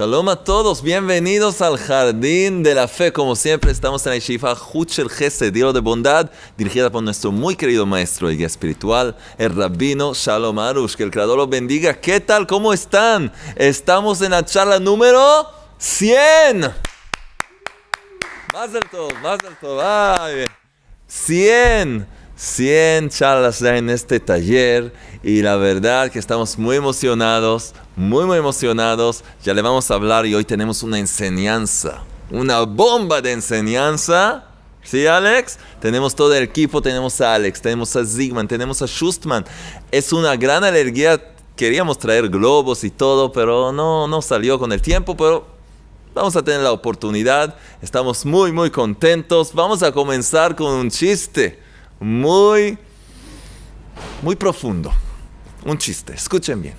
Shalom a todos, bienvenidos al Jardín de la Fe. Como siempre, estamos en la Yeshiva Huchel Gesed, Dios de Bondad, dirigida por nuestro muy querido maestro y guía espiritual, el rabino Shalom Arush. Que el Creador los bendiga. ¿Qué tal? ¿Cómo están? Estamos en la charla número 100. Más alto, más alto. Ay, 100. 100 charlas en este taller y la verdad que estamos muy emocionados, muy muy emocionados. Ya le vamos a hablar y hoy tenemos una enseñanza, una bomba de enseñanza. ¿Sí, Alex? Tenemos todo el equipo, tenemos a Alex, tenemos a Zigman, tenemos a Schustman. Es una gran alegría. Queríamos traer globos y todo, pero no, no salió con el tiempo, pero vamos a tener la oportunidad. Estamos muy, muy contentos. Vamos a comenzar con un chiste muy, muy profundo. Un chiste, escuchen bien.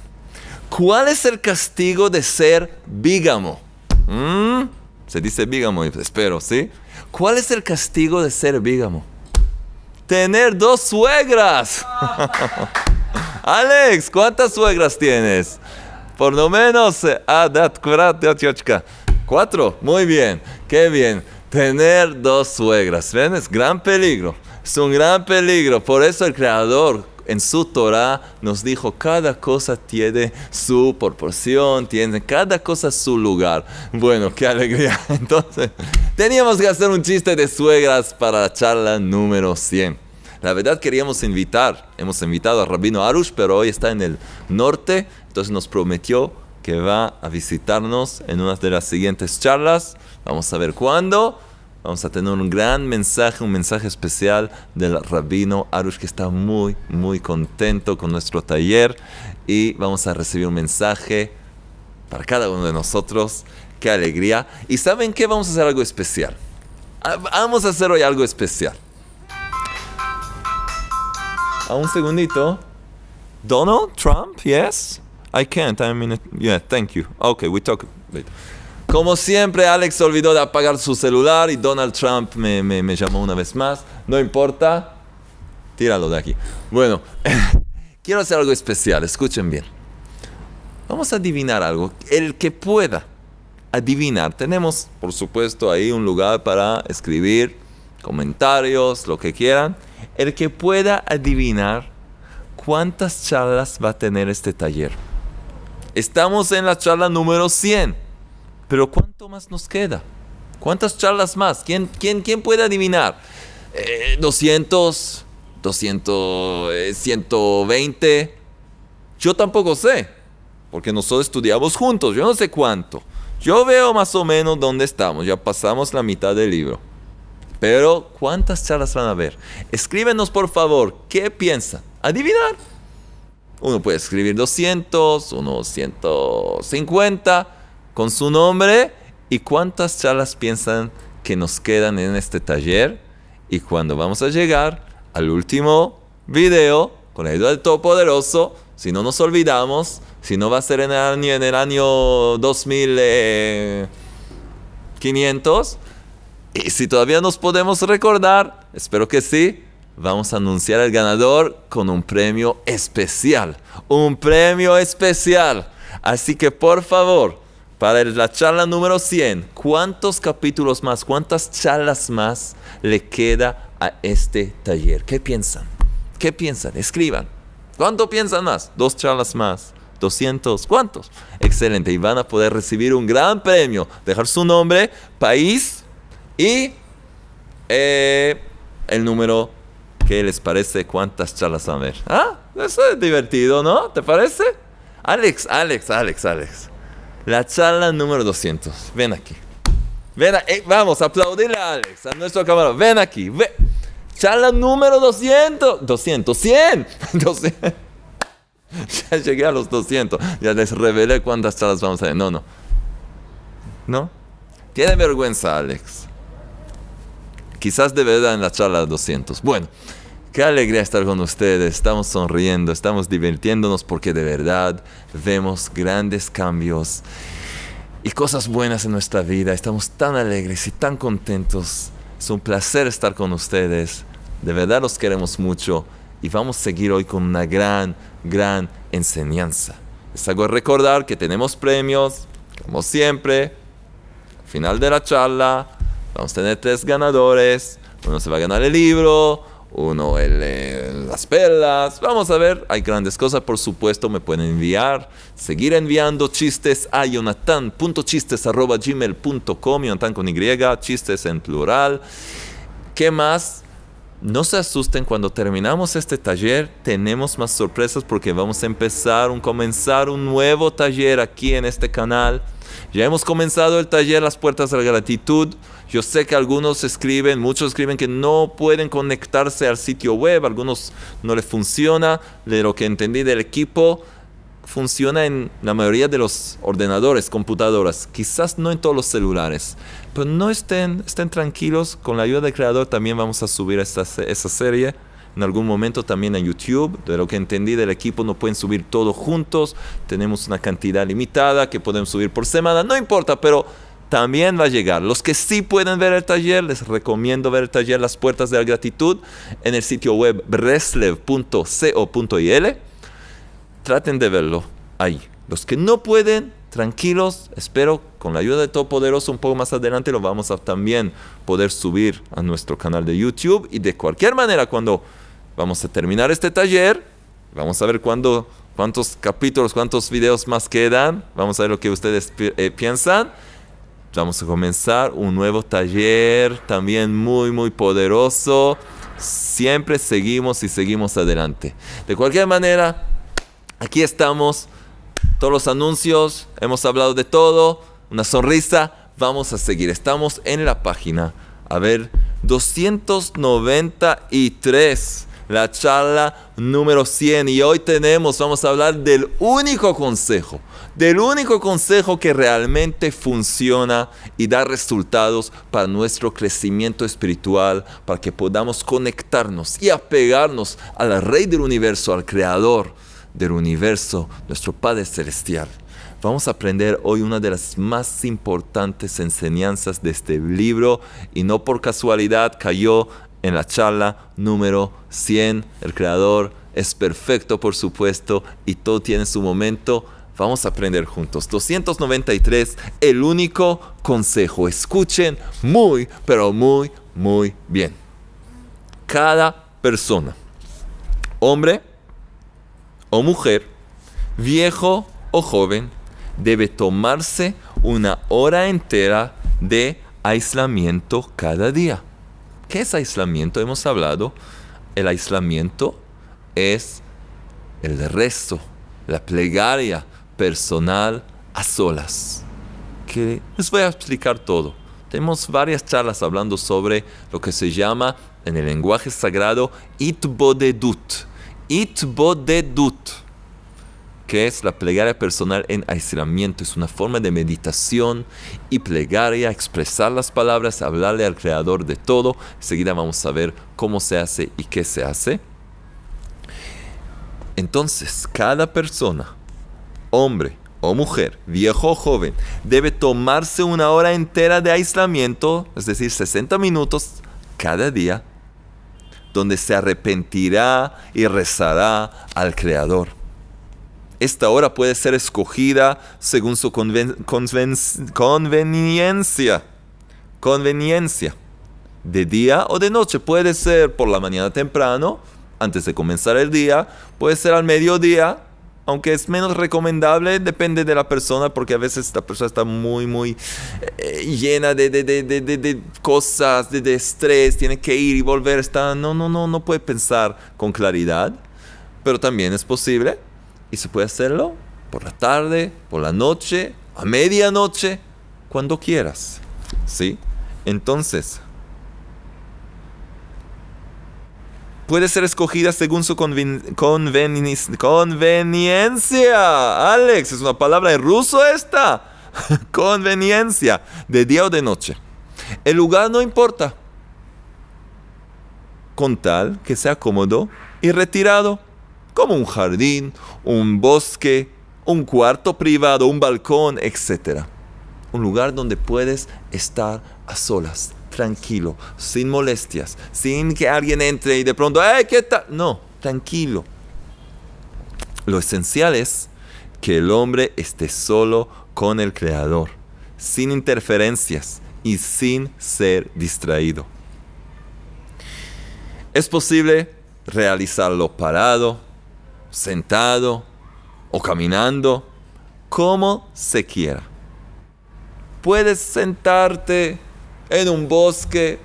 ¿Cuál es el castigo de ser bígamo? ¿Mm? Se dice bígamo, espero, ¿sí? ¿Cuál es el castigo de ser bígamo? Tener dos suegras. Alex, ¿cuántas suegras tienes? Por lo menos, eh, ah, cuatro. Muy bien, qué bien. Tener dos suegras, gran peligro. Es un gran peligro. Por eso el Creador en su Torah nos dijo, cada cosa tiene su proporción, tiene cada cosa su lugar. Bueno, qué alegría. Entonces, teníamos que hacer un chiste de suegras para la charla número 100. La verdad queríamos invitar, hemos invitado a Rabino Arush, pero hoy está en el norte, entonces nos prometió que va a visitarnos en una de las siguientes charlas. Vamos a ver cuándo. Vamos a tener un gran mensaje, un mensaje especial del rabino Arush que está muy, muy contento con nuestro taller y vamos a recibir un mensaje para cada uno de nosotros. Qué alegría. Y saben qué? Vamos a hacer algo especial. Ah, vamos a hacer hoy algo especial. A un segundito. Donald Trump, yes? I can't. I mean, yeah, thank you. Okay, we talk later. Como siempre, Alex olvidó de apagar su celular y Donald Trump me, me, llamó una vez más. No importa, tíralo de aquí. Bueno, quiero hacer algo especial, escuchen bien. Vamos a adivinar algo. El que pueda adivinar, tenemos por supuesto ahí un lugar para escribir comentarios, lo que quieran. El que pueda adivinar cuántas charlas va a tener este taller. Estamos en la charla número 100. Pero ¿cuánto más nos queda? ¿Cuántas charlas más? ¿Quién, quién, quién puede adivinar? Eh, 200, 200, 120. Yo tampoco sé, porque nosotros estudiamos juntos, yo no sé cuánto. Yo veo más o menos dónde estamos, ya pasamos la mitad del libro. Pero, ¿cuántas charlas van a haber? Escríbenos por favor, ¿qué piensan? Adivinar. Uno puede escribir 200, uno 150 con su nombre y cuántas charlas piensan que nos quedan en este taller. Y cuando vamos a llegar al último video, con la ayuda del Todopoderoso, si no nos olvidamos, si no va a ser en el año, en el año 2500, y si todavía nos podemos recordar, espero que sí, vamos a anunciar al ganador con un premio especial. Un premio especial. Así que por favor, para la charla número 100, ¿cuántos capítulos más, cuántas charlas más le queda a este taller? ¿Qué piensan? ¿Qué piensan? Escriban. ¿Cuánto piensan más? Dos charlas más. 200, ¿cuántos? Excelente. Y van a poder recibir un gran premio. Dejar su nombre, país y eh, el número que les parece cuántas charlas van a ver. Ah, eso es divertido, ¿no? ¿Te parece? Alex, Alex, Alex, Alex. La charla número 200. Ven aquí. Ven eh, vamos, aplaudirle a Alex, a nuestro camarada. Ven aquí. Charla número 200. 200, 100. 200. Ya llegué a los 200. Ya les revelé cuántas charlas vamos a hacer. No, no. ¿No? Tiene vergüenza, Alex. Quizás de verdad en la charla 200. Bueno. Qué alegría estar con ustedes, estamos sonriendo, estamos divirtiéndonos porque de verdad vemos grandes cambios y cosas buenas en nuestra vida. Estamos tan alegres y tan contentos. Es un placer estar con ustedes. De verdad los queremos mucho y vamos a seguir hoy con una gran, gran enseñanza. Les hago recordar que tenemos premios, Como siempre, al final de la charla, vamos a tener tres ganadores. Uno se va a ganar el libro, uno el, las perlas. Vamos a ver, hay grandes cosas, por supuesto, me pueden enviar, seguir enviando chistes a jonathan.chistes.gmail.com, Jonathan con Y, chistes en plural. ¿Qué más? No se asusten cuando terminamos este taller, tenemos más sorpresas porque vamos a empezar un comenzar un nuevo taller aquí en este canal. Ya hemos comenzado el taller Las puertas de la gratitud. Yo sé que algunos escriben, muchos escriben que no pueden conectarse al sitio web, algunos no les funciona. De lo que entendí del equipo, funciona en la mayoría de los ordenadores, computadoras, quizás no en todos los celulares. Pero no estén, estén tranquilos, con la ayuda del creador también vamos a subir esta, esa serie. En algún momento también en YouTube, de lo que entendí del equipo no pueden subir todo juntos, tenemos una cantidad limitada que podemos subir por semana, no importa, pero también va a llegar. Los que sí pueden ver el taller, les recomiendo ver el taller Las Puertas de la Gratitud en el sitio web breslev.co.il. Traten de verlo ahí. Los que no pueden, tranquilos, espero con la ayuda de Todopoderoso un poco más adelante lo vamos a también poder subir a nuestro canal de YouTube y de cualquier manera cuando vamos a terminar este taller, vamos a ver cuándo, cuántos capítulos, cuántos videos más quedan, vamos a ver lo que ustedes eh, piensan Vamos a comenzar un nuevo taller también muy, muy poderoso. Siempre seguimos y seguimos adelante. De cualquier manera, aquí estamos. Todos los anuncios, hemos hablado de todo. Una sonrisa. Vamos a seguir. Estamos en la página. A ver, 293 la charla número 100 y hoy tenemos, vamos a hablar del único consejo, del único consejo que realmente funciona y da resultados para nuestro crecimiento espiritual, para que podamos conectarnos y apegarnos al Rey del universo, al Creador del universo, nuestro Padre Celestial. Vamos a aprender hoy una de las más importantes enseñanzas de este libro y no por casualidad cayó en la charla número 100. El creador es perfecto, por supuesto, y todo tiene su momento. Vamos a aprender juntos. 293, el único consejo. Escuchen muy, pero muy, muy bien. Cada persona, hombre o mujer, viejo o joven, debe tomarse una hora entera de aislamiento cada día. ¿Qué es aislamiento? Hemos hablado, el aislamiento es el resto, la plegaria personal a solas. Que les voy a explicar todo. Tenemos varias charlas hablando sobre lo que se llama en el lenguaje sagrado itbodedut. Itbodedut que es la plegaria personal en aislamiento. Es una forma de meditación y plegaria, expresar las palabras, hablarle al creador de todo. Enseguida vamos a ver cómo se hace y qué se hace. Entonces, cada persona, hombre o mujer, viejo o joven, debe tomarse una hora entera de aislamiento, es decir, 60 minutos cada día, donde se arrepentirá y rezará al Creador esta hora puede ser escogida según su conveniencia. Conveniencia. De día o de noche. Puede ser por la mañana temprano, antes de comenzar el día. Puede ser al mediodía, aunque es menos recomendable, depende de la persona, porque a veces esta persona está muy, muy eh, llena de, de, de, de, cosas, de, estrés, tiene que ir y volver, está, no, no, no, no puede pensar con claridad, pero también es posible y se puede hacerlo por la tarde, por la noche, a medianoche, cuando quieras. ¿Sí? Entonces, puede ser escogida según su conveniencia. Alex, es una palabra en ruso esta. conveniencia, de día o de noche. El lugar no importa. Con tal que sea cómodo y retirado como un jardín, un bosque, un cuarto privado, un balcón, etc. Un lugar donde puedes estar a solas, tranquilo, sin molestias, sin que alguien entre y de pronto, ¡ay, qué tal! No, tranquilo. Lo esencial es que el hombre esté solo con el Creador, sin interferencias y sin ser distraído. Es posible realizarlo parado, sentado o caminando, como se quiera. Puedes sentarte en un bosque,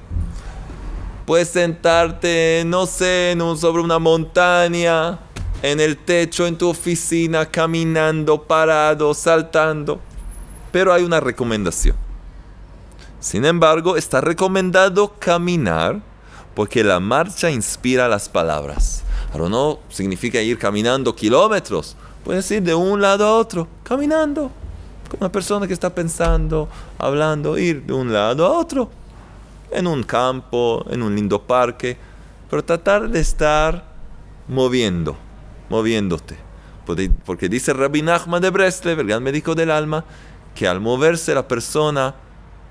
puedes sentarte, no sé, sobre una montaña, en el techo, en tu oficina, caminando, parado, saltando. Pero hay una recomendación. Sin embargo, está recomendado caminar porque la marcha inspira las palabras. Pero no significa ir caminando kilómetros. Puedes ir de un lado a otro, caminando. Como una persona que está pensando, hablando, ir de un lado a otro. En un campo, en un lindo parque. Pero tratar de estar moviendo, moviéndote. Porque dice Rabbi Nachman de Breslev, el gran médico del alma, que al moverse la persona,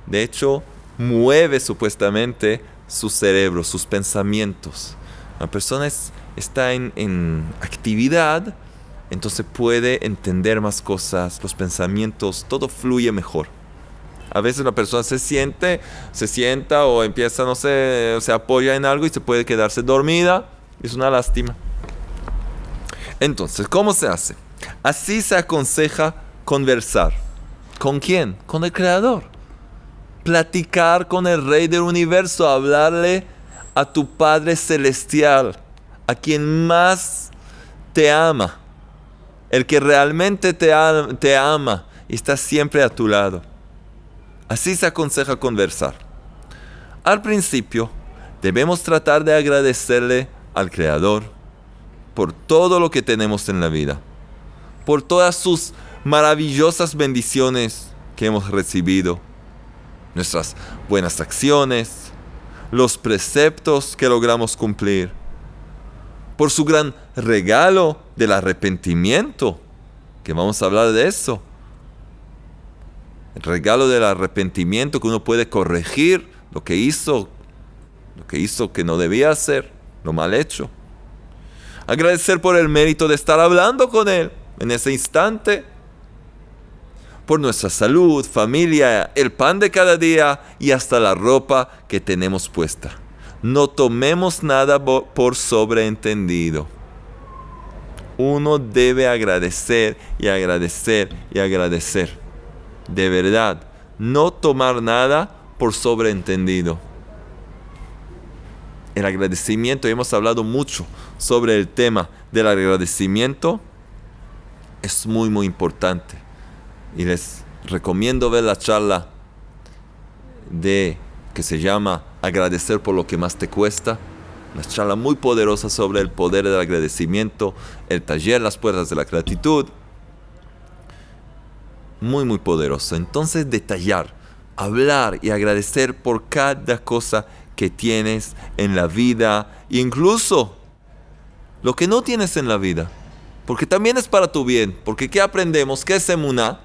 de hecho, mueve supuestamente su cerebro, sus pensamientos. La persona está en, actividad, entonces puede entender más cosas, los pensamientos, todo fluye mejor. A veces la persona se siente, se sienta o empieza, no sé, se apoya en algo y se puede quedarse dormida. Es una lástima. Entonces, ¿cómo se hace? Así se aconseja conversar. ¿Con quién? Con el Creador platicar con el Rey del universo, hablarle a tu Padre Celestial, a quien más te ama, el que realmente te, te ama y está siempre a tu lado. Así se aconseja conversar. Al principio, debemos tratar de agradecerle al Creador por todo lo que tenemos en la vida, por todas sus maravillosas bendiciones que hemos recibido nuestras buenas acciones, los preceptos que logramos cumplir, por su gran regalo del arrepentimiento, que vamos a hablar de eso. El regalo del arrepentimiento que uno puede corregir lo que hizo, lo que hizo que no debía hacer, lo mal hecho. Agradecer por el mérito de estar hablando con Él en ese instante por nuestra salud, familia, el pan de cada día y hasta la ropa que tenemos puesta. No tomemos nada por sobreentendido. Uno debe agradecer y agradecer y agradecer. De verdad, no tomar nada por sobreentendido. El agradecimiento, hemos hablado mucho sobre el tema del agradecimiento, es muy, muy importante y les recomiendo ver la charla de que se llama Agradecer por lo que más te cuesta. Una charla muy poderosa sobre el poder del agradecimiento, el taller Las puertas de la gratitud. Muy, muy poderoso. Entonces, detallar, hablar y agradecer por cada cosa que tienes en la vida, incluso lo que no tienes en la vida, porque también es para tu bien. Porque ¿qué aprendemos? ¿Qué es emuná?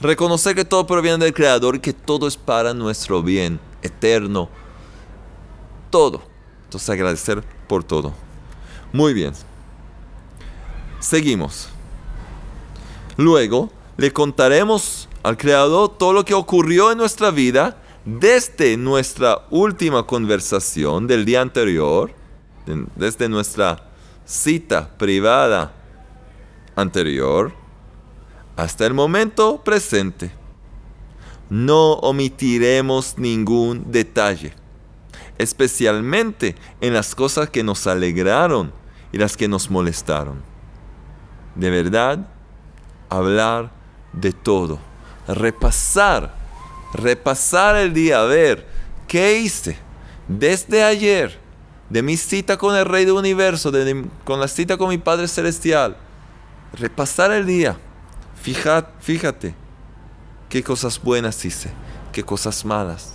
Reconocer que todo proviene del Creador y que todo es para nuestro bien eterno. Todo. Entonces agradecer por todo. Muy bien. Seguimos. Luego le contaremos al Creador todo lo que ocurrió en nuestra vida desde nuestra última conversación del día anterior, desde nuestra cita privada anterior hasta el momento presente. No omitiremos ningún detalle, especialmente en las cosas que nos alegraron y las que nos molestaron. De verdad, hablar de todo, repasar, repasar el día, a ver qué hice desde ayer, de mi cita con el Rey del Universo, con la cita con mi Padre Celestial, repasar el día Fíjate, qué cosas buenas hice, qué cosas malas,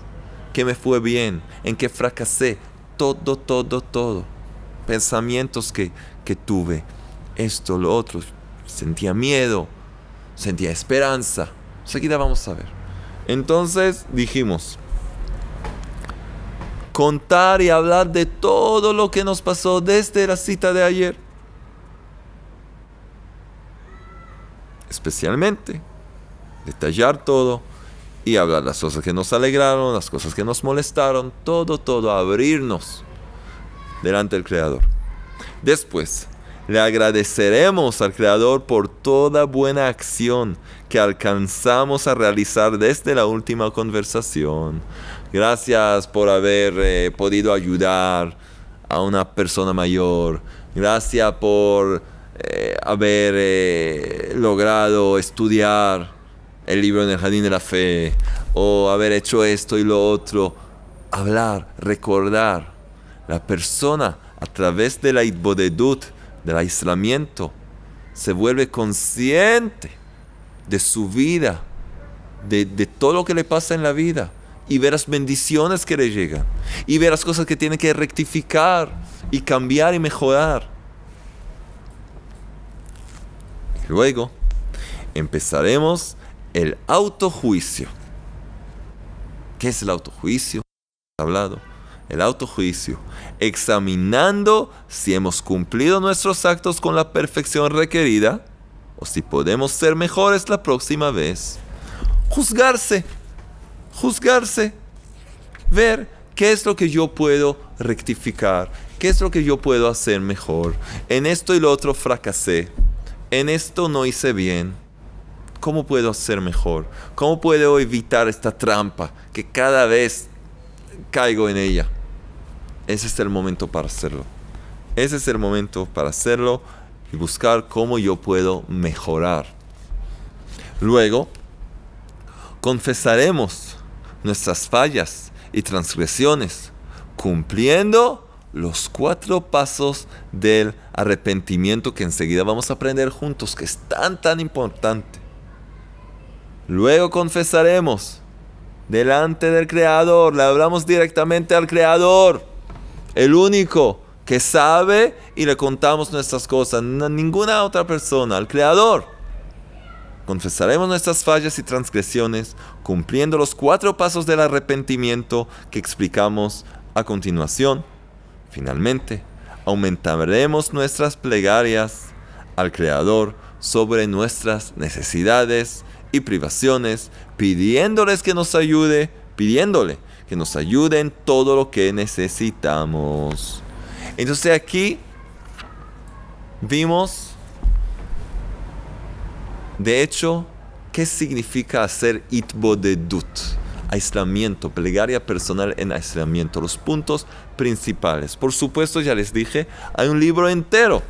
qué me fue bien, en qué fracasé, todo, todo, todo. Pensamientos que, que tuve, esto, lo otro, sentía miedo, sentía esperanza. Seguida vamos a ver. Entonces dijimos, contar y hablar de todo lo que nos pasó desde la cita de ayer. Especialmente detallar todo y hablar las cosas que nos alegraron, las cosas que nos molestaron, todo, todo, abrirnos delante del Creador. Después, le agradeceremos al Creador por toda buena acción que alcanzamos a realizar desde la última conversación. Gracias por haber eh, podido ayudar a una persona mayor. Gracias por eh, haber eh, logrado estudiar el libro en el jardín de la fe, o haber hecho esto y lo otro. Hablar, recordar. La persona a través de la itbodedut, del aislamiento, se vuelve consciente de su vida, de, de, todo lo que le pasa en la vida, y ver las bendiciones que le llegan, y ver las cosas que tiene que rectificar, y cambiar y mejorar. Luego empezaremos el autojuicio. ¿Qué es el autojuicio? Hablado. El autojuicio. Examinando si hemos cumplido nuestros actos con la perfección requerida o si podemos ser mejores la próxima vez. Juzgarse. Juzgarse. Ver qué es lo que yo puedo rectificar. ¿Qué es lo que yo puedo hacer mejor? En esto y lo otro fracasé. En esto no hice bien ¿Cómo puedo hacer mejor? ¿Cómo puedo evitar esta trampa que cada vez caigo en ella? Ese es el momento para hacerlo. Ese es el momento para hacerlo y buscar cómo yo puedo mejorar. Luego, confesaremos nuestras fallas y transgresiones, cumpliendo los cuatro pasos del arrepentimiento que enseguida vamos a aprender juntos, que es tan, tan importante. Luego confesaremos delante del Creador, le hablamos directamente al Creador, el único que sabe y le contamos nuestras cosas, ninguna otra persona, al Creador. Confesaremos nuestras fallas y transgresiones cumpliendo los cuatro pasos del arrepentimiento que explicamos a continuación. Finalmente, aumentaremos nuestras plegarias al Creador sobre nuestras necesidades y privaciones, pidiéndoles que nos ayude, pidiéndole que nos ayude en todo lo que necesitamos. Entonces aquí vimos, de hecho, qué significa hacer itbodedut, aislamiento, plegaria personal en aislamiento, los puntos principales. Por supuesto, ya les dije, hay un libro entero,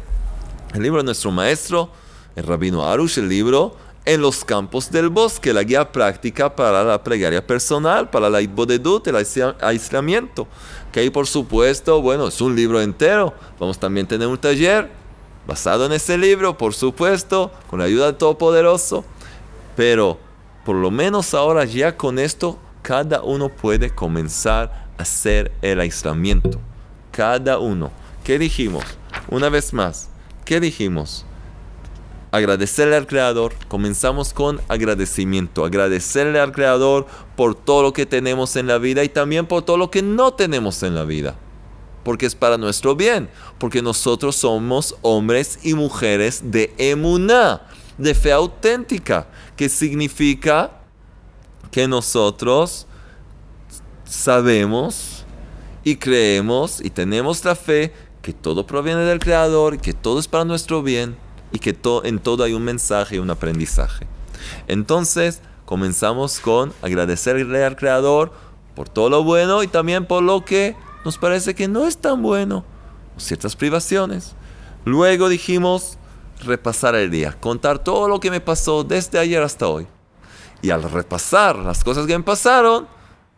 el libro de nuestro maestro, el rabino Arush, el libro en los campos del bosque, la guía práctica para la plegaria personal, para la itbodedut, el aislamiento. Que ahí, por supuesto, bueno, es un libro entero. Vamos también a tener un taller basado en ese libro, por supuesto, con la ayuda del Todopoderoso. Pero, por lo menos ahora ya con esto, cada uno puede comenzar a hacer el aislamiento. Cada uno. ¿Qué dijimos? Una vez más, ¿qué dijimos? Agradecerle al Creador. Comenzamos con agradecimiento. Agradecerle al Creador por todo lo que tenemos en la vida y también por todo lo que no tenemos en la vida. Porque es para nuestro bien. Porque nosotros somos hombres y mujeres de emuná, de fe auténtica. Que significa que nosotros sabemos y creemos y tenemos la fe que todo proviene del Creador que todo es para nuestro bien y que en todo hay un mensaje y un aprendizaje. Entonces, comenzamos con agradecerle al Creador por todo lo bueno y también por lo que nos parece que no es tan bueno, ciertas privaciones. Luego dijimos repasar el día, contar todo lo que me pasó desde ayer hasta hoy. Y al repasar las cosas que me pasaron,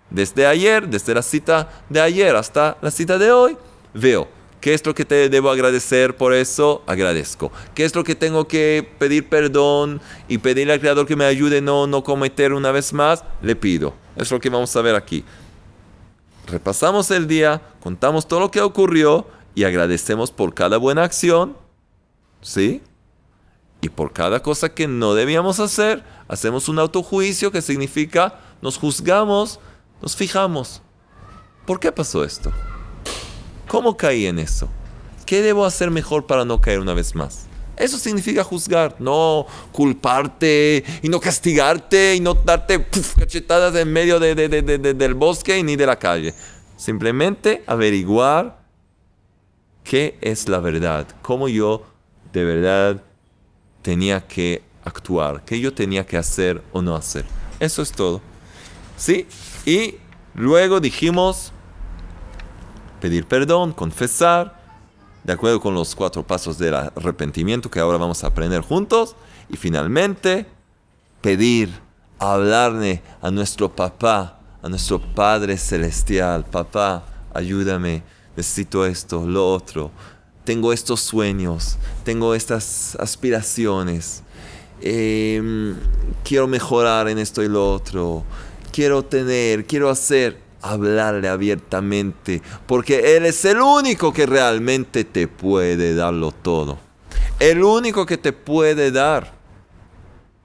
desde ayer, desde la cita de ayer hasta la cita de hoy, veo ¿Qué es lo que te debo agradecer por eso? Agradezco. ¿Qué es lo que tengo que pedir perdón y pedirle al Creador que me ayude no, no cometer una vez más? Le pido. Es lo que vamos a ver aquí. Repasamos el día, contamos todo lo que ocurrió y agradecemos por cada buena acción. ¿Sí? Y por cada cosa que no debíamos hacer, hacemos un autojuicio que significa nos juzgamos, nos fijamos. ¿Por qué pasó esto? ¿Cómo caí en eso? ¿Qué debo hacer mejor para no caer una vez más? Eso significa juzgar, no culparte y no castigarte y no darte cachetadas en medio del bosque ni de la calle. Simplemente averiguar qué es la verdad, cómo yo de verdad tenía que actuar, qué yo tenía que hacer o no hacer. Eso es todo. ¿Sí? Y luego dijimos pedir perdón, confesar, de acuerdo con los cuatro pasos del arrepentimiento que ahora vamos a aprender juntos. Y finalmente, pedir, hablarle a nuestro papá, a nuestro Padre Celestial. Papá, ayúdame, necesito esto, lo otro. Tengo estos sueños, tengo estas aspiraciones. Em, quiero mejorar en esto y lo otro. Quiero tener, quiero hacer hablarle abiertamente, porque Él es el único que realmente te puede darlo todo. El único que te puede dar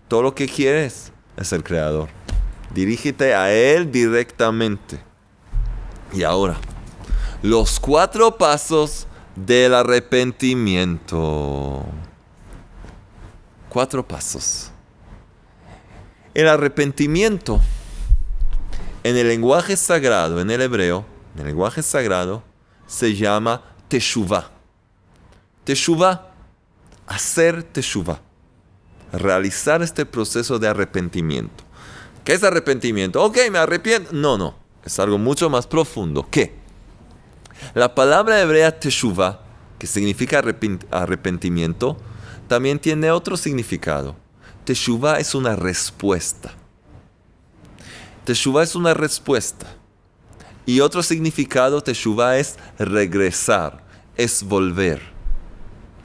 todo lo que quieres es el Creador. Dirígete a Él directamente. Y ahora, los cuatro pasos del arrepentimiento. Cuatro pasos. El arrepentimiento en el lenguaje sagrado, en el hebreo, en el lenguaje sagrado, se llama teshuvah. Teshuvah, hacer teshuvah. Realizar este proceso de arrepentimiento. ¿Qué es arrepentimiento? Ok, me arrepiento. No, no. Es algo mucho más profundo. ¿Qué? La palabra hebrea teshuvah, que significa arrepentimiento, también tiene otro significado. Teshuvah es una respuesta. Teshuvah es una respuesta. Y otro significado, Teshuvah es regresar, es volver,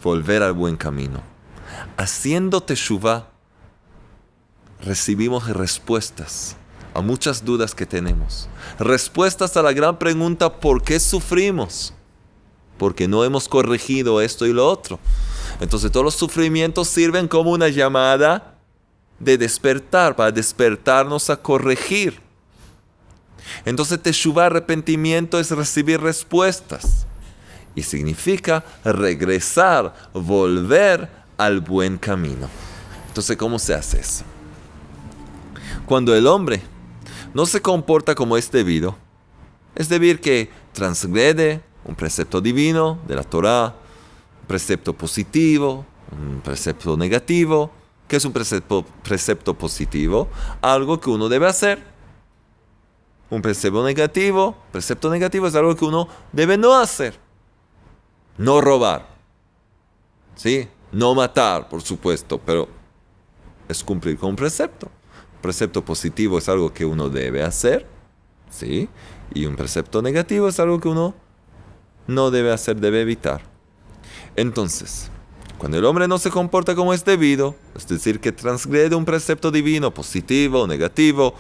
volver al buen camino. Haciendo Teshuvah, recibimos respuestas a muchas dudas que tenemos. Respuestas a la gran pregunta, ¿por qué sufrimos? Porque no hemos corregido esto y lo otro. Entonces todos los sufrimientos sirven como una llamada de despertar, para despertarnos a corregir. Entonces Teshuvah, arrepentimiento, es recibir respuestas. Y significa regresar, volver al buen camino. Entonces, ¿cómo se hace eso? Cuando el hombre no se comporta como es debido, es debido que transgrede un precepto divino de la Torah, un precepto positivo, un precepto negativo, ¿Qué es un precepto, precepto positivo? Algo que uno debe hacer. Un precepto negativo, precepto negativo es algo que uno debe no hacer. No robar. ¿Sí? No matar, por supuesto, pero es cumplir con un precepto. precepto positivo es algo que uno debe hacer. ¿Sí? Y un precepto negativo es algo que uno no debe hacer, debe evitar. Entonces, cuando el hombre no se comporta como es debido, es decir, que transgrede un precepto divino, positivo o negativo,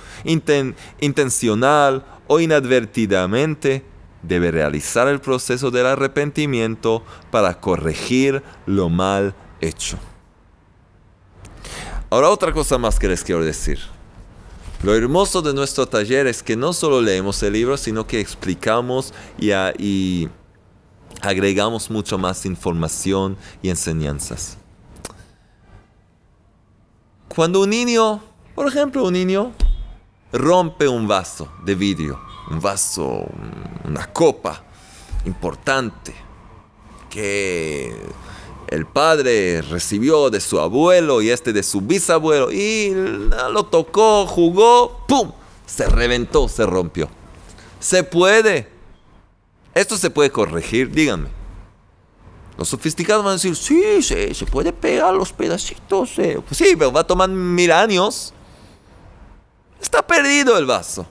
intencional o inadvertidamente, debe realizar el proceso del arrepentimiento para corregir lo mal hecho. Ahora otra cosa más que les quiero decir. Lo hermoso de nuestro taller es que no solo leemos el libro, sino que explicamos y, y agregamos mucho más información y enseñanzas. Cuando un niño, por ejemplo, un niño rompe un vaso de vidrio, un vaso, una copa importante que el padre recibió de su abuelo y este de su bisabuelo y lo tocó, jugó, ¡pum! Se reventó, se rompió. Se puede esto se puede corregir, díganme. Los sofisticados van a decir, sí, sí, se puede pegar los pedacitos. Eh". Pues sí, pero va a tomar mil años. Está perdido el vaso.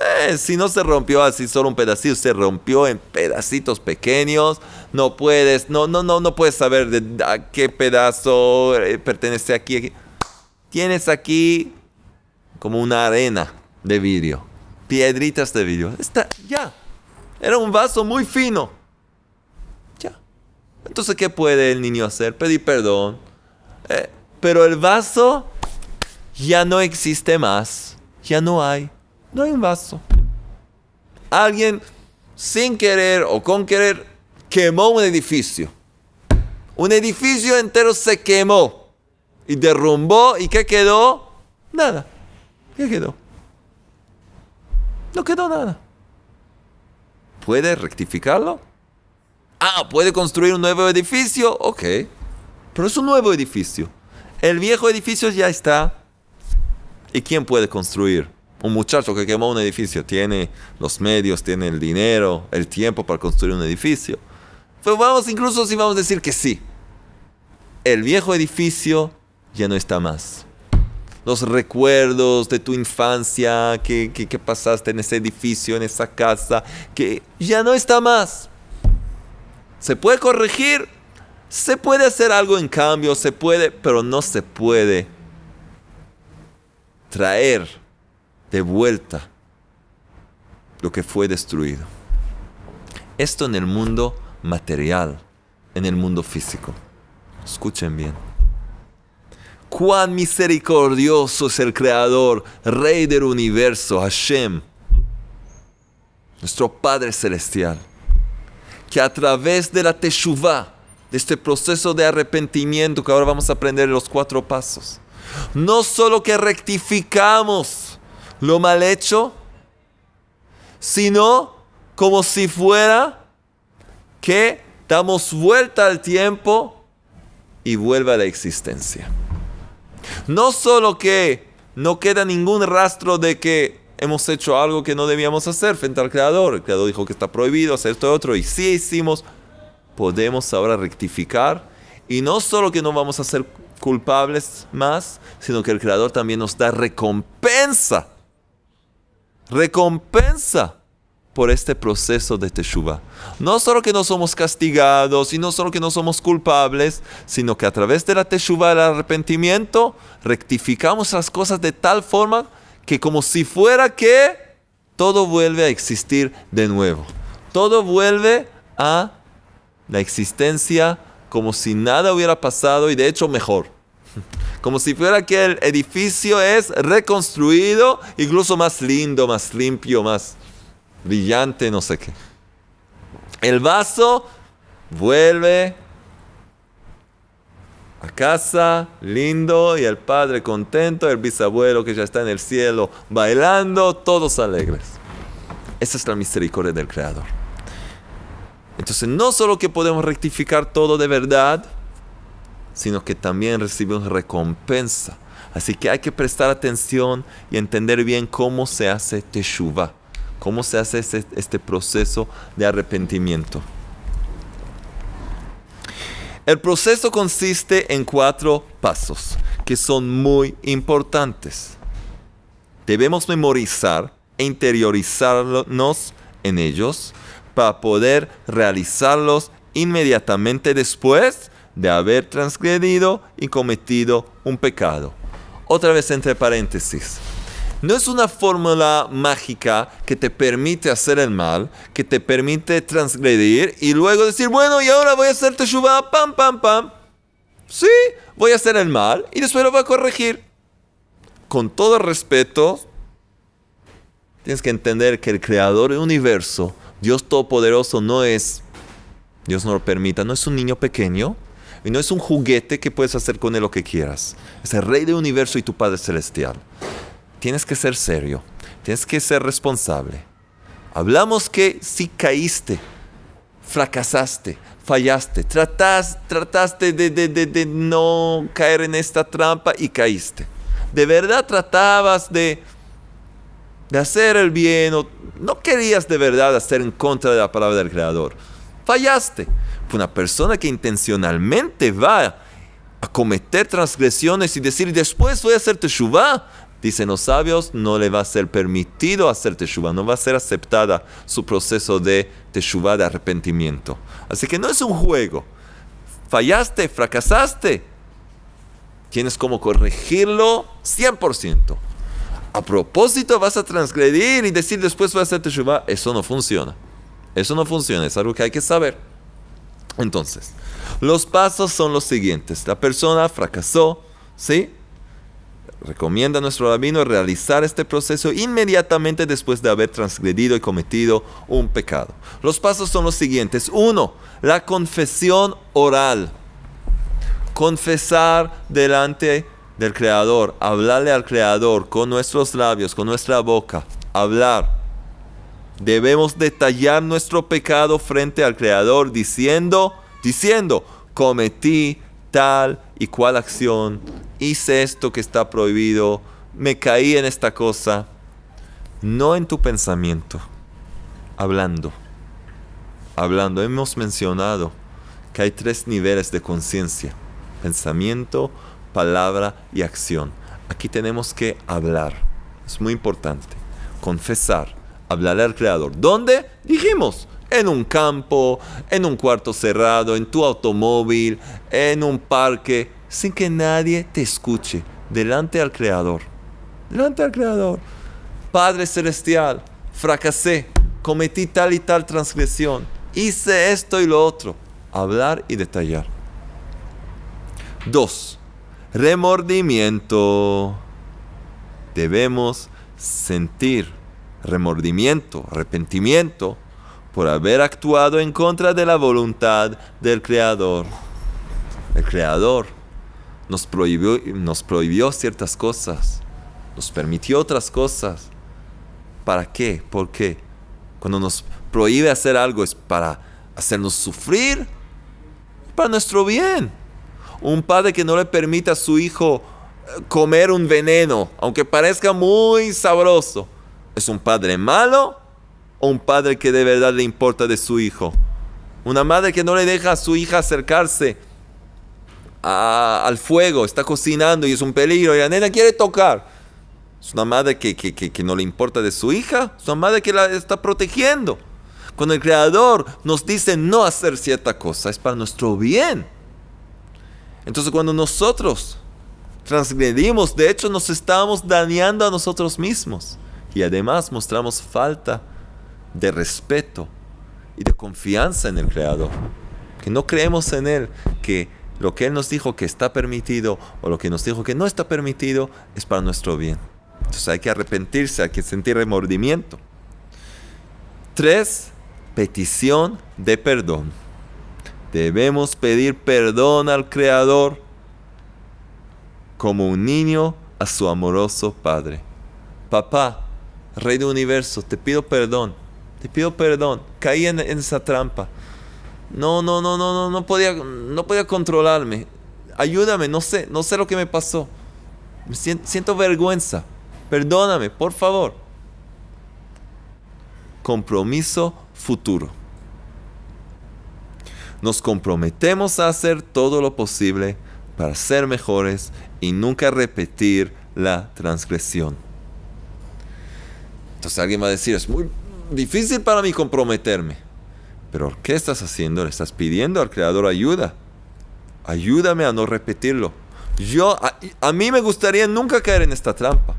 Eh, si no se rompió así solo un pedacito, se rompió en pedacitos pequeños. No puedes, no, no, no, no puedes saber de a qué pedazo eh, pertenece aquí. Tienes aquí como una arena de vidrio, piedritas de vidrio. Está ya. Era un vaso muy fino. Ya. Entonces, ¿qué puede el niño hacer? Pedir perdón. Eh, pero el vaso ya no existe más. Ya no hay. No hay un vaso. Alguien, sin querer o con querer, quemó un edificio. Un edificio entero se quemó y derrumbó. ¿Y qué quedó? Nada. ¿Qué quedó? No quedó nada. ¿Puede rectificarlo? Ah, ¿puede construir un nuevo edificio? Ok. Pero es un nuevo edificio. El viejo edificio ya está. ¿Y quién puede construir? Un muchacho que quemó un edificio tiene los medios, tiene el dinero, el tiempo para construir un edificio. Pues vamos, incluso si vamos a decir que sí. El viejo edificio ya no está más. Los recuerdos de tu infancia, que, que pasaste en ese edificio, en esa casa, que ya no está más. ¿Se puede corregir? Se puede hacer algo en cambio, se puede, pero no se puede traer de vuelta lo que fue destruido. Esto en el mundo material, en el mundo físico. Escuchen bien. Cuán misericordioso es el Creador, Rey del universo, Hashem, nuestro Padre Celestial, que a través de la Teshuvah, de este proceso de arrepentimiento que ahora vamos a aprender en los cuatro pasos, no solo que rectificamos lo mal hecho, sino como si fuera que damos vuelta al tiempo y vuelve a la existencia. No solo que no queda ningún rastro de que hemos hecho algo que no debíamos hacer frente al Creador. El Creador dijo que está prohibido hacer esto y otro y sí hicimos. Podemos ahora rectificar y no solo que no vamos a ser culpables más, sino que el Creador también nos da recompensa. Recompensa por este proceso de Teshuvah. No solo que no somos castigados y no solo que no somos culpables, sino que a través de la Teshuvah, el arrepentimiento, rectificamos las cosas de tal forma que como si fuera que todo vuelve a existir de nuevo. Todo vuelve a la existencia como si nada hubiera pasado y de hecho mejor. Como si fuera que el edificio es reconstruido, incluso más lindo, más limpio, más brillante, no sé qué. El vaso vuelve a casa, lindo, y el padre contento, el bisabuelo que ya está en el cielo bailando, todos alegres. Esa es la misericordia del Creador. Entonces, no solo que podemos rectificar todo de verdad, sino que también recibimos recompensa. Así que hay que prestar atención y entender bien cómo se hace Teshuvah, cómo se hace este, proceso de arrepentimiento. El proceso consiste en cuatro pasos que son muy importantes. Debemos memorizar e interiorizarnos en ellos para poder realizarlos inmediatamente después de haber transgredido y cometido un pecado. Otra vez entre paréntesis. No es una fórmula mágica que te permite hacer el mal, que te permite transgredir y luego decir, bueno, y ahora voy a hacer teshuva, pam, pam, pam. Sí, voy a hacer el mal y después lo voy a corregir. Con todo respeto, tienes que entender que el creador del universo Dios Todopoderoso no es, Dios no lo permita, no es un niño pequeño y no es un juguete que puedes hacer con él lo que quieras. Es el Rey del universo y tu Padre Celestial. Tienes que ser serio, tienes que ser responsable. Hablamos que si caíste, fracasaste, fallaste, trataste de, de no caer en esta trampa y caíste. De verdad tratabas de de hacer el bien, o no querías de verdad hacer en contra de la palabra del Creador. Fallaste. Una persona que intencionalmente va a cometer transgresiones y decir, después voy a hacer teshuvah, dicen los sabios, no le va a ser permitido hacer teshuvah, no va a ser aceptada su proceso de teshuvah, de arrepentimiento. Así que no es un juego. Fallaste, fracasaste. Tienes como corregirlo 100% a propósito vas a transgredir y decir después vas a hacer teshuvah, eso no funciona. Eso no funciona, es algo que hay que saber. Entonces, los pasos son los siguientes. La persona fracasó, ¿sí? Recomienda a nuestro rabino realizar este proceso inmediatamente después de haber transgredido y cometido un pecado. Los pasos son los siguientes. Uno, la confesión oral. confesar delante del Creador, hablarle al Creador con nuestros labios, con nuestra boca, hablar. Debemos detallar nuestro pecado frente al Creador diciendo, diciendo, cometí tal y cual acción, hice esto que está prohibido, me caí en esta cosa, no en tu pensamiento, hablando, hablando. Hemos mencionado que hay tres niveles de conciencia, pensamiento, palabra y acción. Aquí tenemos que hablar, es muy importante, confesar, hablarle al Creador. ¿Dónde? Dijimos, en un campo, en un cuarto cerrado, en tu automóvil, en un parque, sin que nadie te escuche, delante al Creador. Delante al Creador. Padre Celestial, fracasé, cometí tal y tal transgresión, hice esto y lo otro. Hablar y detallar. Dos, remordimiento. Debemos sentir remordimiento, arrepentimiento por haber actuado en contra de la voluntad del Creador. El Creador nos prohibió, nos prohibió ciertas cosas, nos permitió otras cosas. ¿Para qué? ¿Por qué? Cuando nos prohíbe hacer algo es para hacernos sufrir, para nuestro bien. Un padre que no le permita a su hijo eh, comer un veneno, aunque parezca muy sabroso, ¿es un padre malo o un padre que de verdad le importa de su hijo? Una madre que no le deja a su hija acercarse al fuego, está cocinando y es un peligro y la nena quiere tocar. Es una madre que, que, no le importa de su hija, es una madre que la está protegiendo. Cuando el Creador nos dice no hacer cierta cosa, es para nuestro bien. Entonces cuando nosotros transgredimos, de hecho nos estamos dañando a nosotros mismos. Y además mostramos falta de respeto y de confianza en el Creador. Que no creemos en Él, que lo que Él nos dijo que está permitido o lo que nos dijo que no está permitido es para nuestro bien. Entonces hay que arrepentirse, hay que sentir remordimiento. Tres, petición de perdón. Debemos pedir perdón al Creador como un niño a su amoroso Padre. Papá, Rey del Universo, te pido perdón, te pido perdón, caí en, en esa trampa no, no, no, no, no, no podía, no podía controlarme. Ayúdame, no sé, no sé lo que me pasó. Siento vergüenza. Perdóname, por favor. Compromiso futuro. Nos comprometemos a hacer todo lo posible para ser mejores y nunca repetir la transgresión. Entonces alguien va a decir, es muy difícil para mí comprometerme. Pero ¿qué estás haciendo? Le estás pidiendo al Creador ayuda. Ayúdame a no repetirlo. Yo, a, mí me gustaría nunca caer en esta trampa.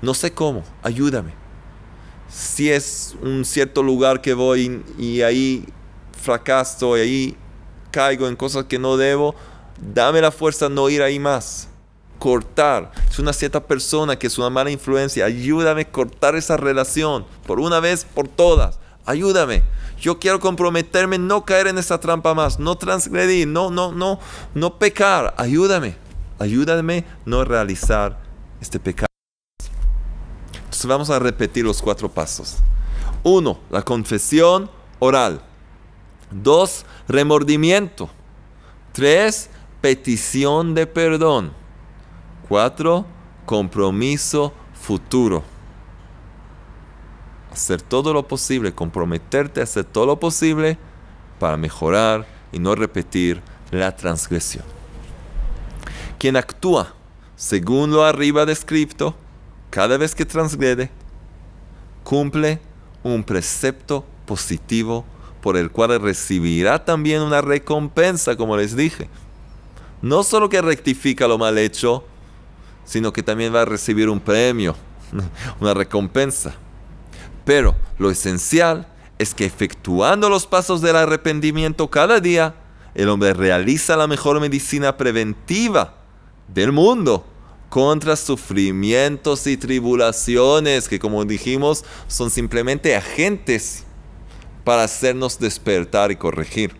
No sé cómo. Ayúdame. Si es un cierto lugar que voy y ahí fracaso y ahí caigo en cosas que no debo, dame la fuerza no ir ahí más. Cortar. Es una cierta persona que es una mala influencia. Ayúdame a cortar esa relación por una vez, por todas. Ayúdame. Yo quiero comprometerme, no caer en esa trampa más, no transgredir, no, no, no, no pecar. Ayúdame, ayúdame no realizar este pecado. Entonces vamos a repetir los cuatro pasos. Uno, la confesión oral. Dos, remordimiento. Tres, petición de perdón. Cuatro, compromiso futuro hacer todo lo posible, comprometerte a hacer todo lo posible para mejorar y no repetir la transgresión. Quien actúa según lo arriba descrito, cada vez que transgrede, cumple un precepto positivo por el cual recibirá también una recompensa, como les dije. No solo que rectifica lo mal hecho, sino que también va a recibir un premio, una recompensa. Pero lo esencial es que efectuando los pasos del arrepentimiento cada día, el hombre realiza la mejor medicina preventiva del mundo contra sufrimientos y tribulaciones que como dijimos son simplemente agentes para hacernos despertar y corregir.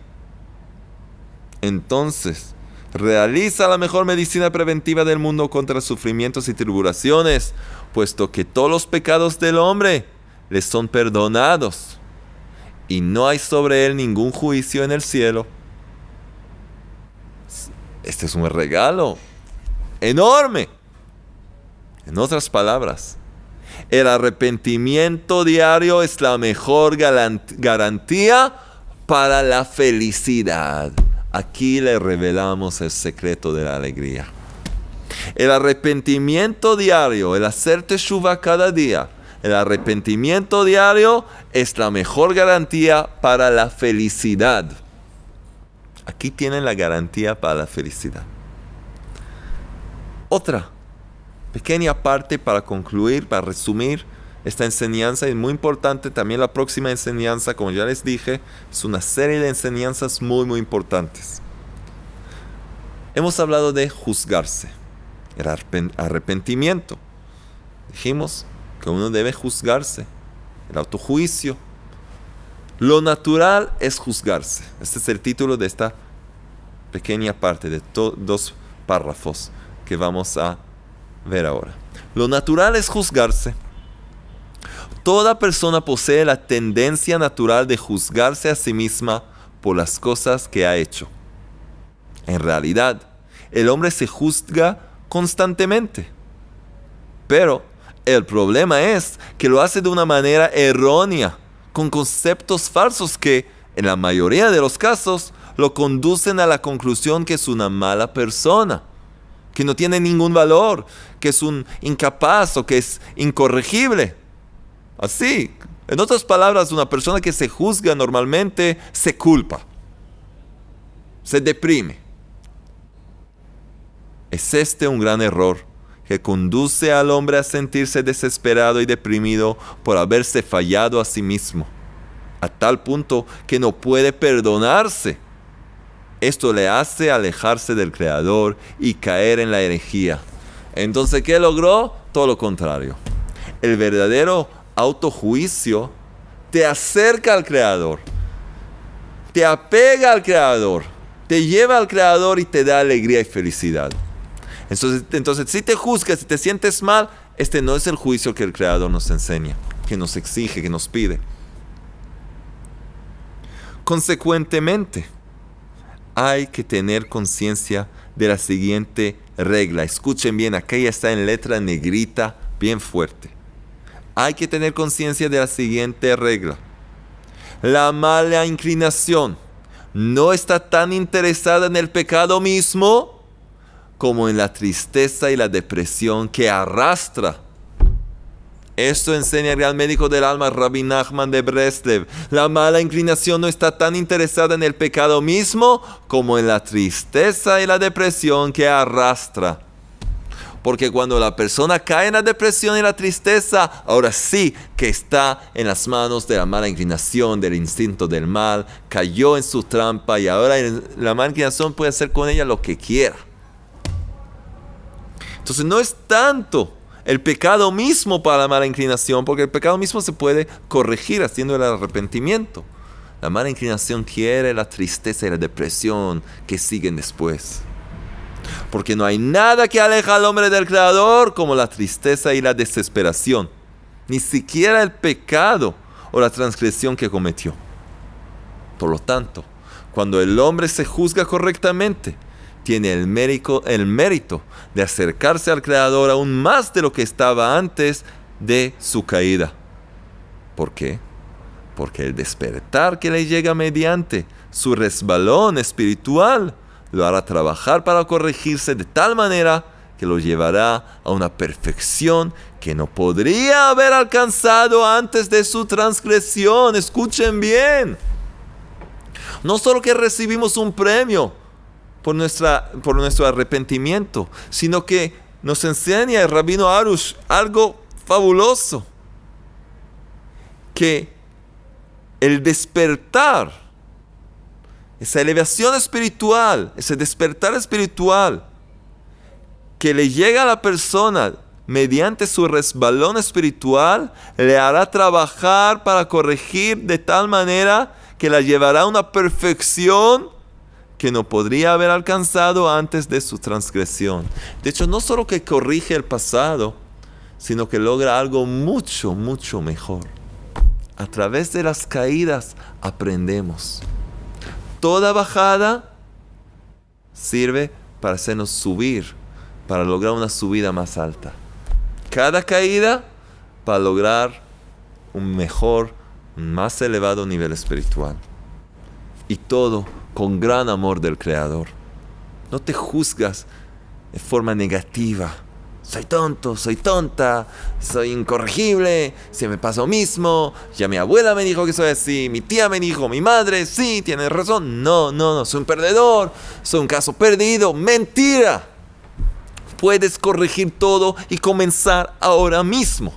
Entonces, realiza la mejor medicina preventiva del mundo contra sufrimientos y tribulaciones, puesto que todos los pecados del hombre le son perdonados y no hay sobre él ningún juicio en el cielo. Este es un regalo enorme. En otras palabras, el arrepentimiento diario es la mejor garantía para la felicidad. Aquí le revelamos el secreto de la alegría. El arrepentimiento diario, el hacerte teshuva cada día, el arrepentimiento diario es la mejor garantía para la felicidad. Aquí tienen la garantía para la felicidad. Otra pequeña parte para concluir, para resumir esta enseñanza. Es muy importante también la próxima enseñanza, como ya les dije, es una serie de enseñanzas muy, muy importantes. Hemos hablado de juzgarse, el arrepentimiento. Dijimos que uno debe juzgarse, el autojuicio. Lo natural es juzgarse. Este es el título de esta pequeña parte de dos párrafos que vamos a ver ahora. Lo natural es juzgarse. Toda persona posee la tendencia natural de juzgarse a sí misma por las cosas que ha hecho. En realidad, el hombre se juzga constantemente. Pero el problema es que lo hace de una manera errónea, con conceptos falsos que, en la mayoría de los casos, lo conducen a la conclusión que es una mala persona que no tiene ningún valor, que es un incapaz o que es incorregible. Así, en otras palabras, una persona que se juzga normalmente se culpa, se deprime. Es este un gran error conduce al hombre a sentirse desesperado y deprimido por haberse fallado a sí mismo, a tal punto que no puede perdonarse esto le hace alejarse del Creador y caer en la herejía. Entonces, ¿qué logró? Todo lo contrario. El verdadero autojuicio te acerca al Creador, te apega al Creador, te lleva al Creador y te da alegría y felicidad. Entonces, entonces, si te juzgas, si te sientes mal, este no es el juicio que el Creador nos enseña, que nos exige, que nos pide. Consecuentemente, hay que tener conciencia de la siguiente regla. Escuchen bien, ya está en letra negrita, bien fuerte. Hay que tener conciencia de la siguiente regla. La mala inclinación no está tan interesada en el pecado mismo como en la tristeza y la depresión que arrastra esto enseña el gran médico del alma, Rabbi Nachman de Breslev. La mala inclinación no está tan interesada en el pecado mismo como en la tristeza y la depresión que arrastra. Porque cuando la persona cae en la depresión y la tristeza, ahora sí que está en las manos de la mala inclinación, del instinto del mal, cayó en su trampa y ahora la mala inclinación puede hacer con ella lo que quiera. Entonces no es tanto el pecado mismo para la mala inclinación, porque el pecado mismo se puede corregir haciendo el arrepentimiento. La mala inclinación quiere la tristeza y la depresión que siguen después. Porque no hay nada que aleja al hombre del Creador como la tristeza y la desesperación. Ni siquiera el pecado o la transgresión que cometió. Por lo tanto, cuando el hombre se juzga correctamente, tiene el mérito, el mérito de acercarse al Creador aún más de lo que estaba antes de su caída. ¿Por qué? Porque el despertar que le llega mediante su resbalón espiritual lo hará trabajar para corregirse de tal manera que lo llevará a una perfección que no podría haber alcanzado antes de su transgresión. Escuchen bien. No solo que recibimos un premio, por, nuestra, por nuestro arrepentimiento, sino que nos enseña el rabino Arush algo fabuloso, que el despertar, esa elevación espiritual, ese despertar espiritual que le llega a la persona mediante su resbalón espiritual, le hará trabajar para corregir de tal manera que la llevará a una perfección que no podría haber alcanzado antes de su transgresión. De hecho, no solo que corrige el pasado, sino que logra algo mucho, mucho mejor. A través de las caídas aprendemos. Toda bajada sirve para hacernos subir, para lograr una subida más alta. Cada caída para lograr un mejor, más elevado nivel espiritual. Y todo con gran amor del Creador. No te juzgas de forma negativa. Soy tonto, soy tonta, soy incorregible, se me pasa lo mismo, ya mi abuela me dijo que soy así, mi tía me dijo, mi madre, sí, tiene razón. No, no, no, soy un perdedor, soy un caso perdido, mentira. Puedes corregir todo y comenzar ahora mismo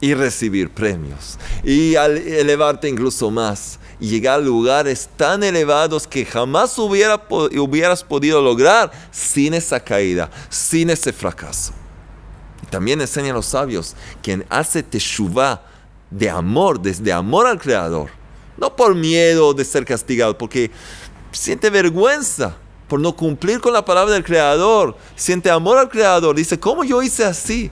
y recibir premios y elevarte incluso más y llegar a lugares tan elevados que jamás hubiera, hubieras podido lograr sin esa caída, sin ese fracaso. Y también enseña a los sabios, quien hace teshuva de amor, desde amor al Creador, no por miedo de ser castigado, porque siente vergüenza por no cumplir con la palabra del Creador, siente amor al Creador, dice, ¿cómo yo hice así?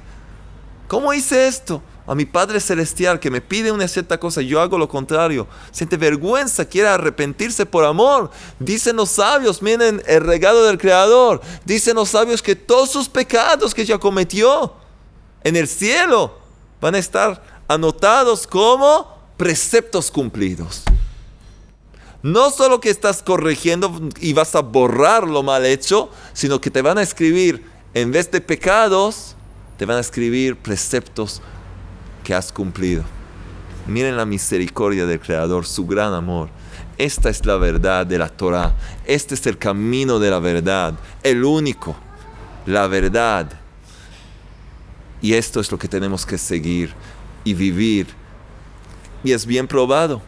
¿Cómo hice esto? A mi Padre Celestial que me pide una cierta cosa, yo hago lo contrario. Siente vergüenza, quiere arrepentirse por amor. Dicen los sabios, miren el regalo del Creador. Dicen los sabios que todos sus pecados que ya cometió en el cielo van a estar anotados como preceptos cumplidos. No solo que estás corrigiendo y vas a borrar lo mal hecho, sino que te van a escribir, en vez de pecados, te van a escribir preceptos que has cumplido. Miren la misericordia del Creador, su gran amor. Esta es la verdad de la Torah. Este es el camino de la verdad. El único. La verdad. Y esto es lo que tenemos que seguir y vivir. Y es bien probado.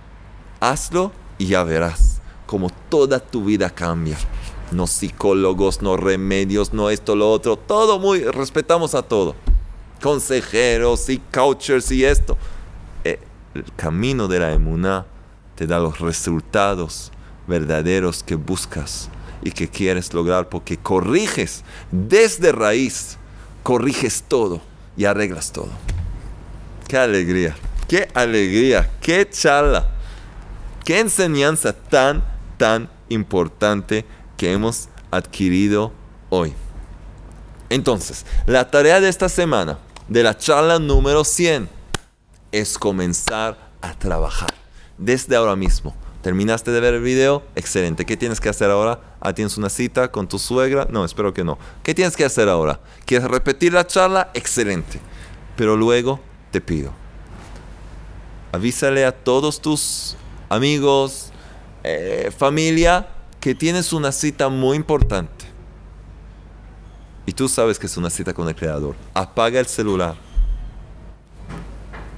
Hazlo y ya verás como toda tu vida cambia. No psicólogos, no remedios, no esto, lo otro. Todo muy, respetamos a todo consejeros y coaches y esto. Eh, el camino de la emuná te da los resultados verdaderos que buscas y que quieres lograr porque corriges desde raíz, corriges todo y arreglas todo. Qué alegría, qué alegría, qué charla, qué enseñanza tan, tan importante que hemos adquirido hoy. Entonces, la tarea de esta semana de la charla número 100 es comenzar a trabajar desde ahora mismo. ¿Terminaste de ver el video? Excelente. ¿Qué tienes que hacer ahora? Ah, ¿tienes una cita con tu suegra? No, espero que no. ¿Qué tienes que hacer ahora? ¿Quieres repetir la charla? Excelente. Pero luego te pido, avísale a todos tus amigos, eh, familia, que tienes una cita muy importante y tú sabes que es una cita con el Creador, apaga el celular,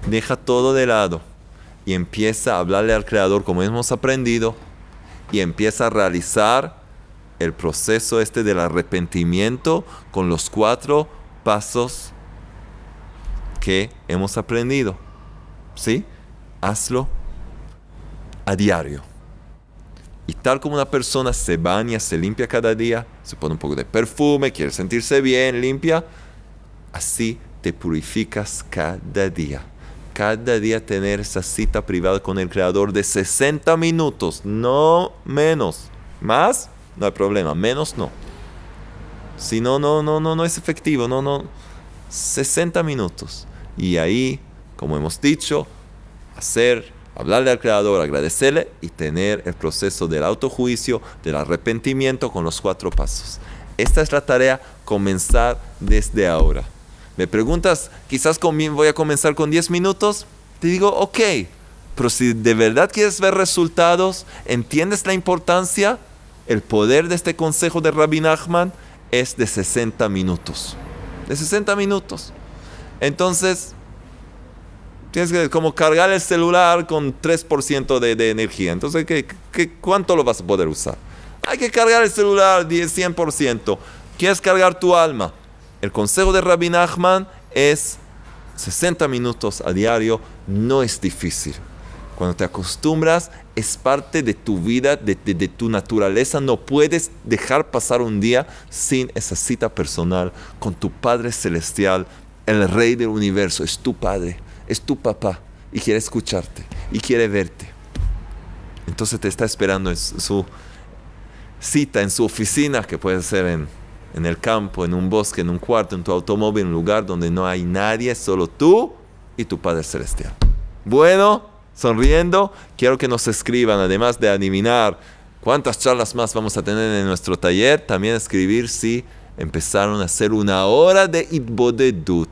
deja todo de lado y empieza a hablarle al Creador como hemos aprendido y empieza a realizar el proceso este del arrepentimiento con los cuatro pasos que hemos aprendido. ¿Sí? Hazlo a diario. Y tal como una persona se baña, se limpia cada día, se pone un poco de perfume, quiere sentirse bien, limpia, así te purificas cada día. Cada día tener esa cita privada con el Creador de 60 minutos, no menos. Más, no hay problema, menos no. Si no, no, no, no, no es efectivo, no, no. 60 minutos. Y ahí, como hemos dicho, hacer hablarle al Creador, agradecerle y tener el proceso del autojuicio, del arrepentimiento con los cuatro pasos. Esta es la tarea, comenzar desde ahora. Me preguntas, quizás voy a comenzar con 10 minutos. Te digo, ok, pero si de verdad quieres ver resultados, entiendes la importancia, el poder de este consejo de Rabbi Nachman es de 60 minutos. De 60 minutos. Entonces, Tienes que como cargar el celular con 3% de, de, energía. Entonces, ¿qué, ¿qué, cuánto lo vas a poder usar? Hay que cargar el celular 10, 100%. ¿Quieres cargar tu alma? El consejo de Rabbi Nachman es 60 minutos a diario. No es difícil. Cuando te acostumbras, es parte de tu vida, de, tu naturaleza. No puedes dejar pasar un día sin esa cita personal con tu Padre Celestial, el Rey del Universo. Es tu Padre, es tu papá y quiere escucharte y quiere verte. Entonces te está esperando en su cita, en su oficina, que puede ser en, en el campo, en un bosque, en un cuarto, en tu automóvil, en un lugar donde no hay nadie, solo tú y tu Padre Celestial. Bueno sonriendo. Quiero que nos escriban, además de adivinar cuántas charlas más vamos a tener en nuestro taller, también escribir si empezaron a hacer una hora de Itbodedut.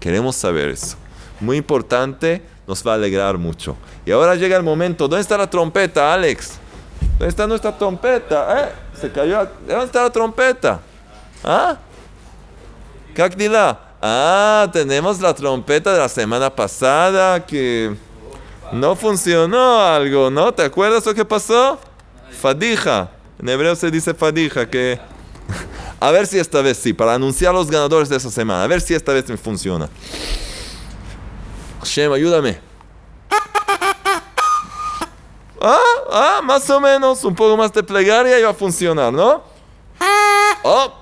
Queremos saber eso. Muy importante, nos va a alegrar mucho. Y ahora llega el momento. ¿Dónde está la trompeta, Alex? ¿Dónde está nuestra trompeta? ¿Eh? Se cayó. ¿Dónde está la trompeta? ¿Ah? Kakdila. Ah, tenemos la trompeta de la semana pasada que no funcionó algo, ¿no? ¿Te acuerdas lo que pasó? Fadija. En hebreo se dice fadija, que... A ver si esta vez sí, para anunciar los ganadores de esa semana. A ver si esta vez me funciona. Shem, ayúdame. Ah, ah, más o menos. Un poco más de plegaria y va a funcionar, ¿no? Oh.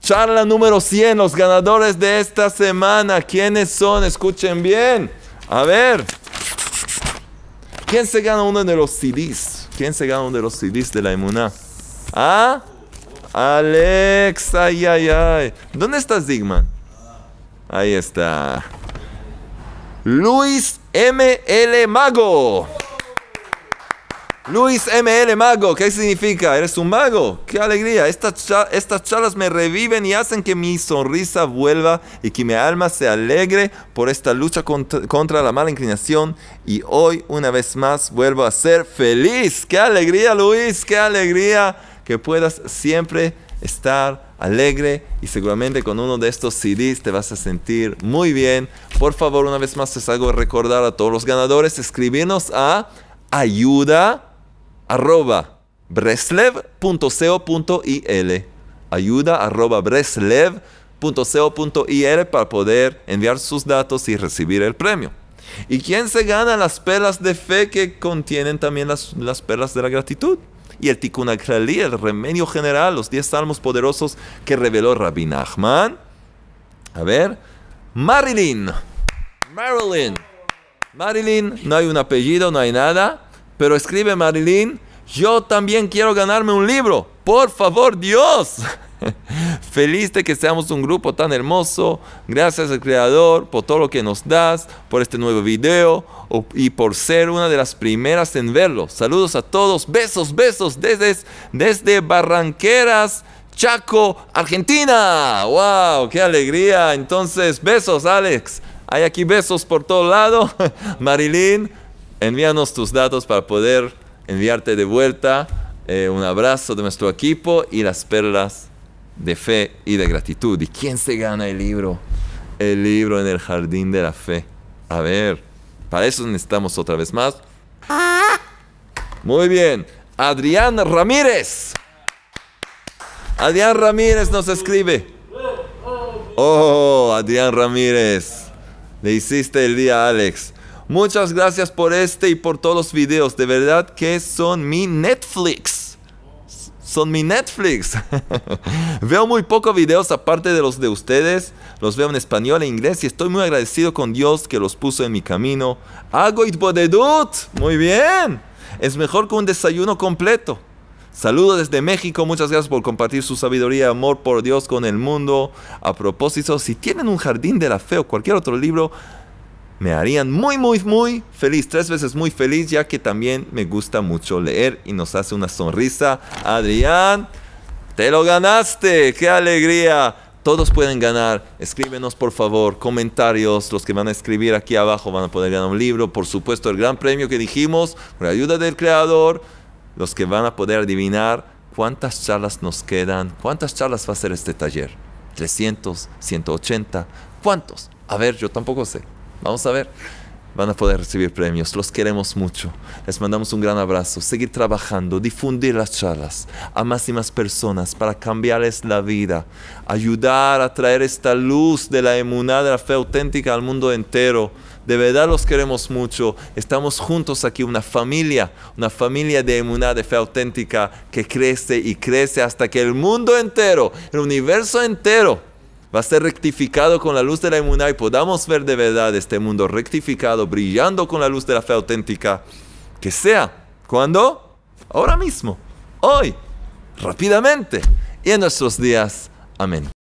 Charla número 100, los ganadores de esta semana. ¿Quiénes son? Escuchen bien. A ver. ¿Quién se gana uno de los CDs? ¿Quién se gana uno de los CDs de la Emuná? ¿Ah? Alex, ay, ay, ay. ¿Dónde está Zigman? Ahí está. Luis M.L. Mago. Luis ML Mago, ¿qué significa? ¿Eres un mago? ¡Qué alegría! Estas, estas charlas me reviven y hacen que mi sonrisa vuelva y que mi alma se alegre por esta lucha contra, contra, la mala inclinación. Y hoy, una vez más, vuelvo a ser feliz. ¡Qué alegría, Luis! ¡Qué alegría que puedas siempre estar alegre y seguramente con uno de estos CDs te vas a sentir muy bien. Por favor, una vez más les hago recordar a todos los ganadores escribirnos a ayuda arroba breslev.co.il. Ayuda arroba breslev.co.il para poder enviar sus datos y recibir el premio. ¿Y quién se gana las perlas de fe que contienen también las, las perlas de la gratitud? Y el Tikkun el remedio general, los 10 salmos poderosos que reveló Rabbi Nachman. A ver, Marilyn. Marilyn. Marilyn, no hay un apellido, no hay nada, pero escribe Marilyn, yo también quiero ganarme un libro, por favor Dios. Feliz de que seamos un grupo tan hermoso. Gracias al Creador por todo lo que nos das, por este nuevo video y por ser una de las primeras en verlo. Saludos a todos. Besos, besos desde, desde Barranqueras, Chaco, Argentina. ¡Wow! ¡Qué alegría! Entonces, besos, Alex. Hay aquí besos por todo lado. Marilyn, envíanos tus datos para poder enviarte de vuelta eh, un abrazo de nuestro equipo y las perlas de fe y de gratitud. ¿Y quién se gana el libro? El libro en el jardín de la fe. A ver, para eso necesitamos otra vez más. Muy bien, Adrián Ramírez. Adrián Ramírez nos escribe. Oh, Adrián Ramírez. Le hiciste el día, Alex. Muchas gracias por este y por todos los videos. De verdad que son mi Netflix. Son mi Netflix. veo muy pocos videos aparte de los de ustedes. Los veo en español e inglés y estoy muy agradecido con Dios que los puso en mi camino. Hago bodedut. Muy bien. Es mejor que un desayuno completo. Saludos desde México, muchas gracias por compartir su sabiduría y amor por Dios con el mundo. A propósito, si tienen un jardín de la fe o cualquier otro libro, me harían muy, muy, muy feliz, tres veces muy feliz, ya que también me gusta mucho leer y nos hace una sonrisa. Adrián, te lo ganaste, qué alegría. Todos pueden ganar. Escríbenos por favor comentarios. Los que van a escribir aquí abajo van a poder ganar un libro. Por supuesto, el gran premio que dijimos, con la ayuda del creador los que van a poder adivinar cuántas charlas nos quedan, cuántas charlas va a ser este taller. 300, 180, ¿cuántos? A ver, yo tampoco sé. Vamos a ver. van a poder recibir premios. Los queremos mucho. Les mandamos un gran abrazo. Seguir trabajando, difundir las charlas a más y más personas para cambiarles la vida. Ayudar a traer esta luz de la emuná, de la fe auténtica al mundo entero. De verdad los queremos mucho. Estamos juntos aquí, una familia, una familia de emuná, de fe auténtica, que crece y crece hasta que el mundo entero, el universo entero, va a ser rectificado con la luz de la inmunidad y podamos ver de verdad este mundo rectificado, brillando con la luz de la fe auténtica. Que sea, ¿cuándo? Ahora mismo, hoy, rápidamente y en nuestros días. Amén.